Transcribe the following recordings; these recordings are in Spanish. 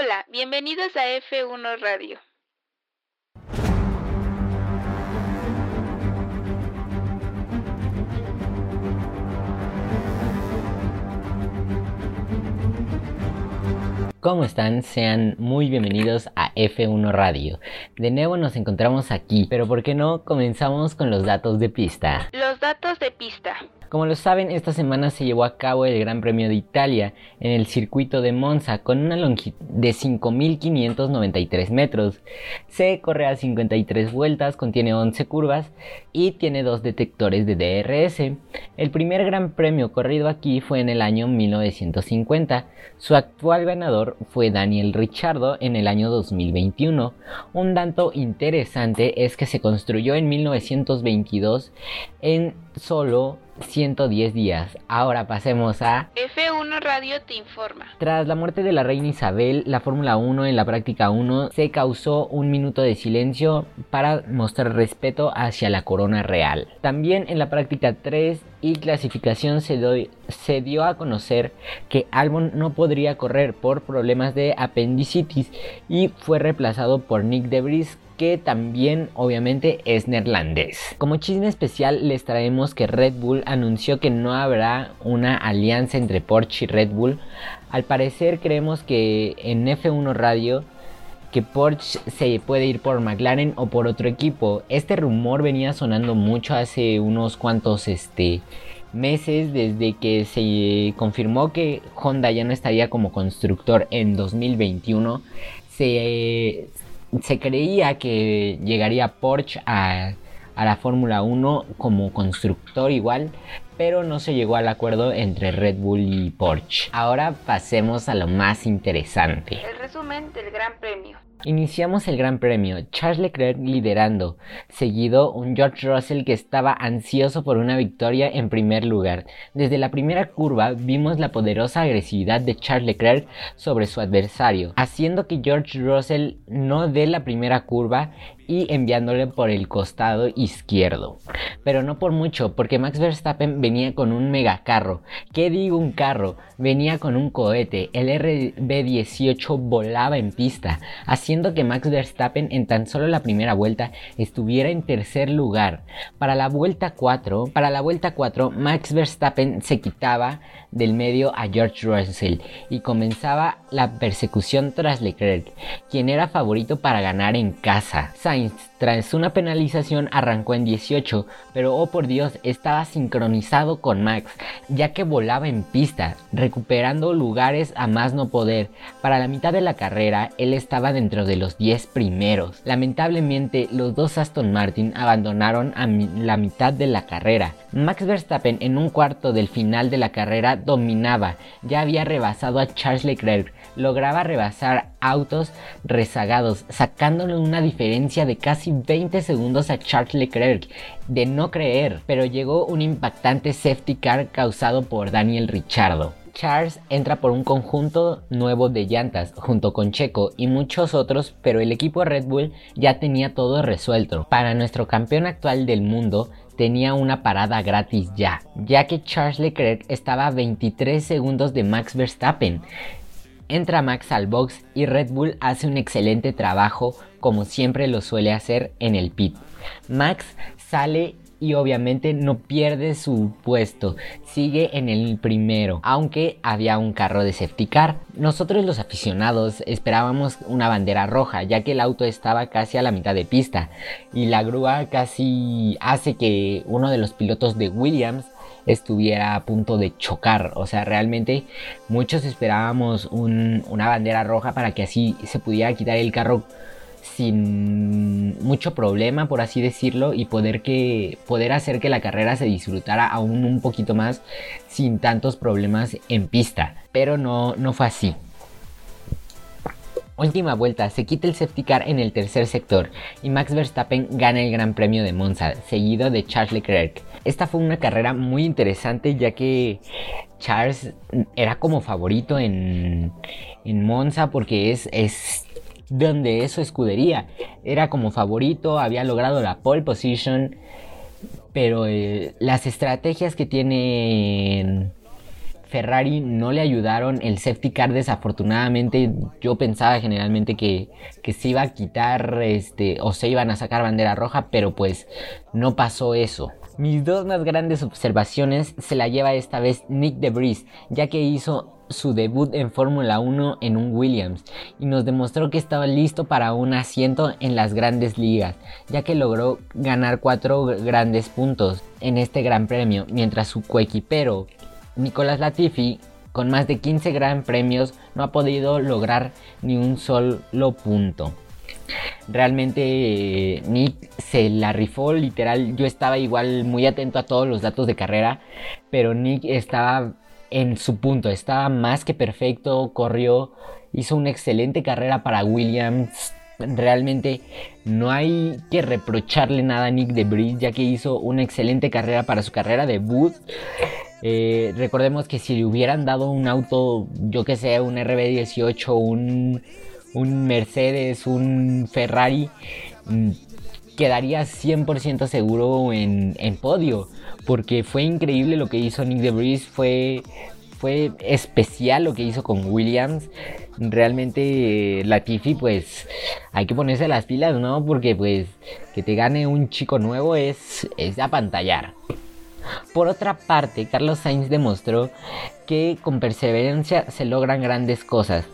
Hola, bienvenidos a F1 Radio. ¿Cómo están? Sean muy bienvenidos a F1 Radio. De nuevo nos encontramos aquí, pero ¿por qué no comenzamos con los datos de pista? Los datos de pista. Como lo saben, esta semana se llevó a cabo el Gran Premio de Italia en el circuito de Monza con una longitud de 5.593 metros. Se corre a 53 vueltas, contiene 11 curvas y tiene dos detectores de DRS. El primer Gran Premio corrido aquí fue en el año 1950. Su actual ganador fue Daniel Ricciardo en el año 2021. Un dato interesante es que se construyó en 1922 en solo 110 días. Ahora pasemos a F1 Radio te informa. Tras la muerte de la reina Isabel, la Fórmula 1 en la práctica 1 se causó un minuto de silencio para mostrar respeto hacia la corona real. También en la práctica 3 y clasificación se, se dio a conocer que Albon no podría correr por problemas de apendicitis y fue reemplazado por Nick DeVries que también obviamente es neerlandés. Como chisme especial les traemos que Red Bull anunció que no habrá una alianza entre Porsche y Red Bull. Al parecer creemos que en F1 Radio que Porsche se puede ir por McLaren o por otro equipo. Este rumor venía sonando mucho hace unos cuantos este, meses desde que se confirmó que Honda ya no estaría como constructor en 2021. Se, se creía que llegaría Porsche a, la Fórmula 1 como constructor igual, pero no se llegó al acuerdo entre Red Bull y Porsche. Ahora pasemos a lo más interesante. Resumen del Gran Premio. Iniciamos el Gran Premio, Charles Leclerc liderando, seguido un George Russell que estaba ansioso por una victoria en primer lugar. Desde la primera curva vimos la poderosa agresividad de Charles Leclerc sobre su adversario, haciendo que George Russell no dé la primera curva y enviándole por el costado izquierdo. Pero no por mucho, porque Max Verstappen venía con un megacarro. ¿Qué digo un carro? Venía con un cohete. El RB18 volaba en pista, haciendo que Max Verstappen en tan solo la primera vuelta estuviera en tercer lugar. Para la vuelta 4, para la vuelta 4 Max Verstappen se quitaba del medio a George Russell y comenzaba la persecución tras Leclerc, quien era favorito para ganar en casa. Sainz, tras una penalización, arrancó en 18, pero oh por Dios, estaba sincronizado con Max, ya que volaba en pista, recuperando lugares a más no poder. Para la mitad de la carrera, él estaba dentro de los 10 primeros. Lamentablemente, los dos Aston Martin abandonaron a la mitad de la carrera. Max Verstappen en un cuarto del final de la carrera dominaba, ya había rebasado a Charles Leclerc, lograba rebasar autos rezagados, sacándole una diferencia de casi 20 segundos a Charles Leclerc, de no creer, pero llegó un impactante safety car causado por Daniel Ricciardo. Charles entra por un conjunto nuevo de llantas junto con Checo y muchos otros, pero el equipo Red Bull ya tenía todo resuelto. Para nuestro campeón actual del mundo, tenía una parada gratis ya, ya que Charles Leclerc estaba a 23 segundos de Max Verstappen. Entra Max al box y Red Bull hace un excelente trabajo como siempre lo suele hacer en el pit. Max sale y obviamente no pierde su puesto, sigue en el primero, aunque había un carro de safety car. Nosotros los aficionados esperábamos una bandera roja, ya que el auto estaba casi a la mitad de pista y la grúa casi hace que uno de los pilotos de Williams estuviera a punto de chocar. O sea, realmente muchos esperábamos una bandera roja para que así se pudiera quitar el carro sin mucho problema, por así decirlo, y poder, que, poder hacer que la carrera se disfrutara aún un poquito más sin tantos problemas en pista. Pero no, no fue así. Última vuelta, se quita el safety car en el tercer sector y Max Verstappen gana el Gran Premio de Monza, seguido de Charles Leclerc. Esta fue una carrera muy interesante ya que Charles era como favorito en, en Monza porque es, es donde es su escudería. Era como favorito, había logrado la pole position, pero eh, las estrategias que tienen Ferrari no le ayudaron. El safety car desafortunadamente yo pensaba generalmente que, que, se iba a quitar este, o se iban a sacar bandera roja, pero pues no pasó eso. Mis dos más grandes observaciones se la lleva esta vez Nick DeVries, ya que hizo su debut en Fórmula 1 en un Williams y nos demostró que estaba listo para un asiento en las grandes ligas, ya que logró ganar cuatro grandes puntos en este gran premio, mientras su coequipero Nicolás Latifi con más de 15 gran premios no ha podido lograr ni un solo punto. Realmente eh, Nick se la rifó literal. Yo estaba igual muy atento a todos los datos de carrera, pero Nick estaba en su punto, estaba más que perfecto, corrió, hizo una excelente carrera para Williams. Realmente no hay que reprocharle nada a Nick de ya que hizo una excelente carrera para su carrera de debut. Eh, recordemos que si le hubieran dado un auto, yo que sé, un RB18, un, un Mercedes, un Ferrari, mm, quedaría 100% seguro en, en podio porque fue increíble lo que hizo Nick DeVries, fue, fue especial lo que hizo con Williams. Realmente Latifi pues hay que ponerse las pilas, ¿no? Porque pues que te gane un chico nuevo es, es apantallar. Por otra parte, Carlos Sainz demostró que con perseverancia se logran grandes cosas.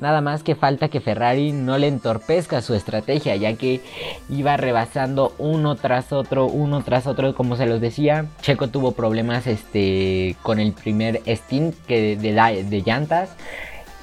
Nada más que falta que Ferrari no le entorpezca su estrategia, ya que iba rebasando uno tras otro, uno tras otro, como se los decía. Checo tuvo problemas este, con el primer stint que de, de llantas.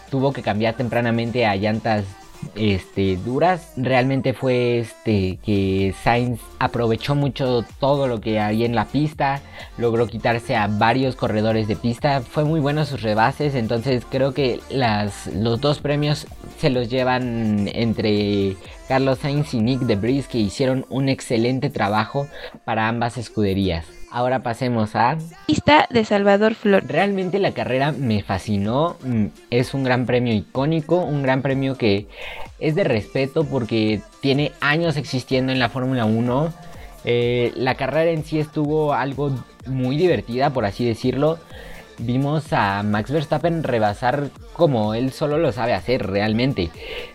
Tuvo que cambiar tempranamente a llantas este, duras. Realmente fue este, que Sainz aprovechó mucho todo lo que había en la pista, logró quitarse a varios corredores de pista, fue muy bueno sus rebases, entonces creo que las, los dos premios se los llevan entre Carlos Sainz y Nick de Debris que hicieron un excelente trabajo para ambas escuderías. Ahora pasemos a... Pista de Salvador Flor. Realmente la carrera me fascinó. Mm, es un gran premio icónico, un gran premio que es de respeto porque tiene años existiendo en la Fórmula 1. Eh, la carrera en sí estuvo algo muy divertida, por así decirlo vimos a Max Verstappen rebasar como él solo lo sabe hacer realmente.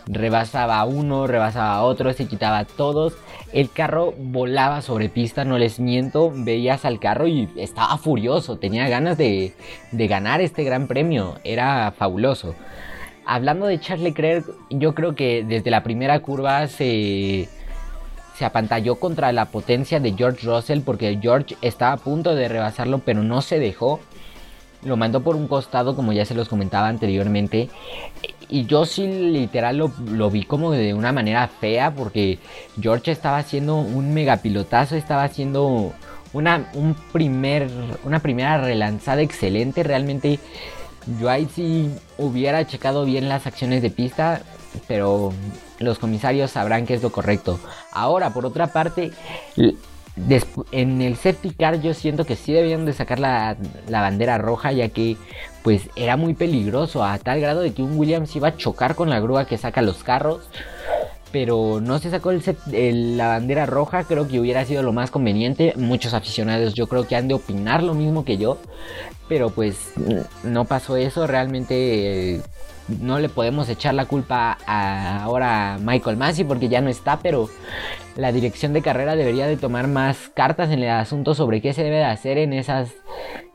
Rebasaba a uno, rebasaba a otro, se quitaba todos. El carro volaba sobre pista, no les miento. Veías al carro y estaba furioso, tenía ganas de, de ganar este gran premio. Era fabuloso. Hablando de Charles Leclerc, yo creo que desde la primera curva se se apantalló contra la potencia de George Russell porque George estaba a punto de rebasarlo pero no se dejó lo mandó por un costado, como ya se los comentaba anteriormente. Y yo sí literal lo, vi como de una manera fea porque George estaba haciendo un megapilotazo, estaba haciendo una, un primer, una primera relanzada excelente. Realmente yo ahí sí hubiera checado bien las acciones de pista, pero los comisarios sabrán que es lo correcto. Ahora, por otra parte, en el safety car yo siento que sí debían de sacar la, bandera roja ya que pues era muy peligroso a tal grado de que un Williams iba a chocar con la grúa que saca los carros pero no se sacó el, la bandera roja, creo que hubiera sido lo más conveniente. Muchos aficionados yo creo que han de opinar lo mismo que yo, pero pues no pasó eso, realmente eh, no le podemos echar la culpa a ahora a Michael Massey porque ya no está, pero la dirección de carrera debería de tomar más cartas en el asunto sobre qué se debe de hacer en esas,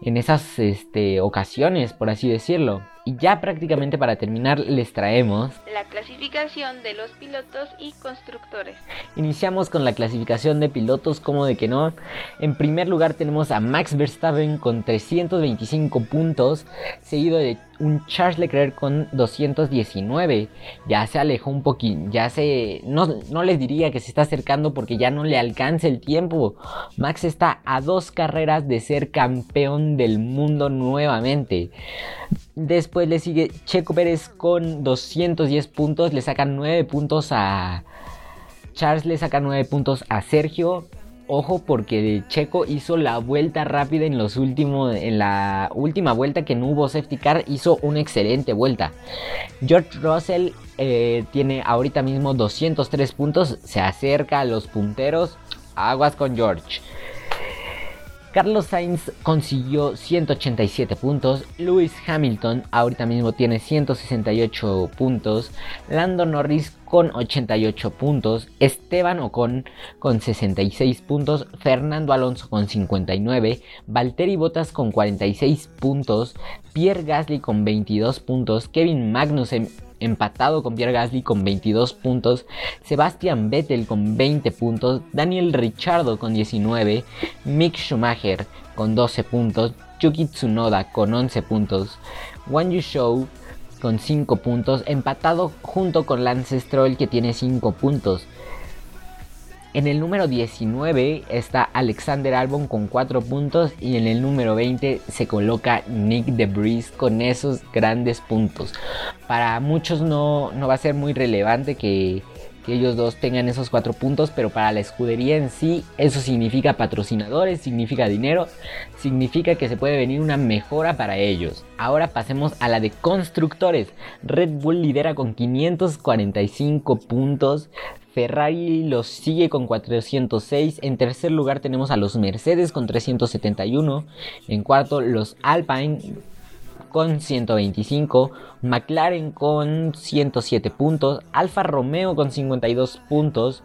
en esas este, ocasiones, por así decirlo. Y ya prácticamente para terminar les traemos la clasificación de los pilotos y constructores. Iniciamos con la clasificación de pilotos, como de que no. En primer lugar tenemos a Max Verstappen con 325 puntos, seguido de un Charles Leclerc con 219. Ya se alejó un poquito, ya se... No, no les diría que se está acercando porque ya no le alcanza el tiempo. Max está a dos carreras de ser campeón del mundo nuevamente. Después le sigue Checo Pérez con 210 puntos. Le sacan 9 puntos a Charles, le saca 9 puntos a Sergio. Ojo porque Checo hizo la vuelta rápida en los últimos en la última vuelta que no hubo safety car hizo una excelente vuelta. George Russell eh, tiene ahorita mismo 203 puntos, se acerca a los punteros. Aguas con George. Carlos Sainz consiguió 187 puntos, Lewis Hamilton ahorita mismo tiene 168 puntos, Lando Norris con 88 puntos, Esteban Ocon con 66 puntos, Fernando Alonso con 59, Valtteri Bottas con 46 puntos, Pierre Gasly con 22 puntos, Kevin Magnussen empatado con Pierre Gasly con 22 puntos, Sebastian Vettel con 20 puntos, Daniel Ricciardo con 19, Mick Schumacher con 12 puntos, Yuki Tsunoda con 11 puntos, Wang Yu Shou con 5 puntos, empatado junto con Lance Stroll que tiene 5 puntos. En el número 19 está Alexander Albon con 4 puntos y en el número 20 se coloca Nick DeBris con esos grandes puntos. Para muchos no, no va a ser muy relevante que, que ellos dos tengan esos 4 puntos, pero para la escudería en sí eso significa patrocinadores, significa dinero, significa que se puede venir una mejora para ellos. Ahora pasemos a la de constructores. Red Bull lidera con 545 puntos, Ferrari los sigue con 406. En tercer lugar tenemos a los Mercedes con 371. En cuarto los Alpine con 125. McLaren con 107 puntos. Alfa Romeo con 52 puntos.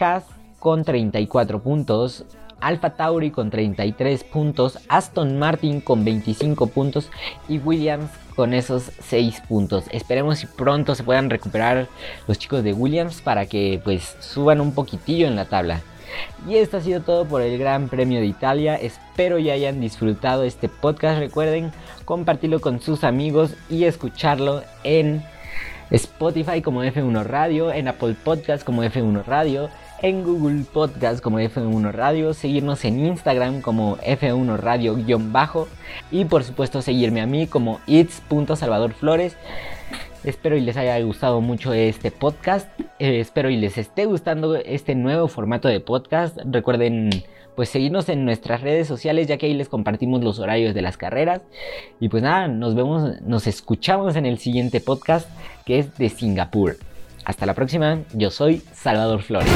Haas con 34 puntos. Alfa Tauri con 33 puntos, Aston Martin con 25 puntos y Williams con esos 6 puntos. Esperemos si pronto se puedan recuperar los chicos de Williams para que pues suban un poquitillo en la tabla. Y esto ha sido todo por el Gran Premio de Italia. Espero ya hayan disfrutado este podcast. Recuerden compartirlo con sus amigos y escucharlo en Spotify como F1 Radio, en Apple Podcast como F1 Radio, en Google Podcast como F1 Radio, seguirnos en Instagram como F1 Radio-bajo y por supuesto seguirme a mí como its.salvadorflores. Espero y les haya gustado mucho este podcast. Eh, espero y les esté gustando este nuevo formato de podcast. Recuerden pues seguirnos en nuestras redes sociales ya que ahí les compartimos los horarios de las carreras. Y pues nada, nos vemos, nos escuchamos en el siguiente podcast que es de Singapur. Hasta la próxima, yo soy Salvador Flores.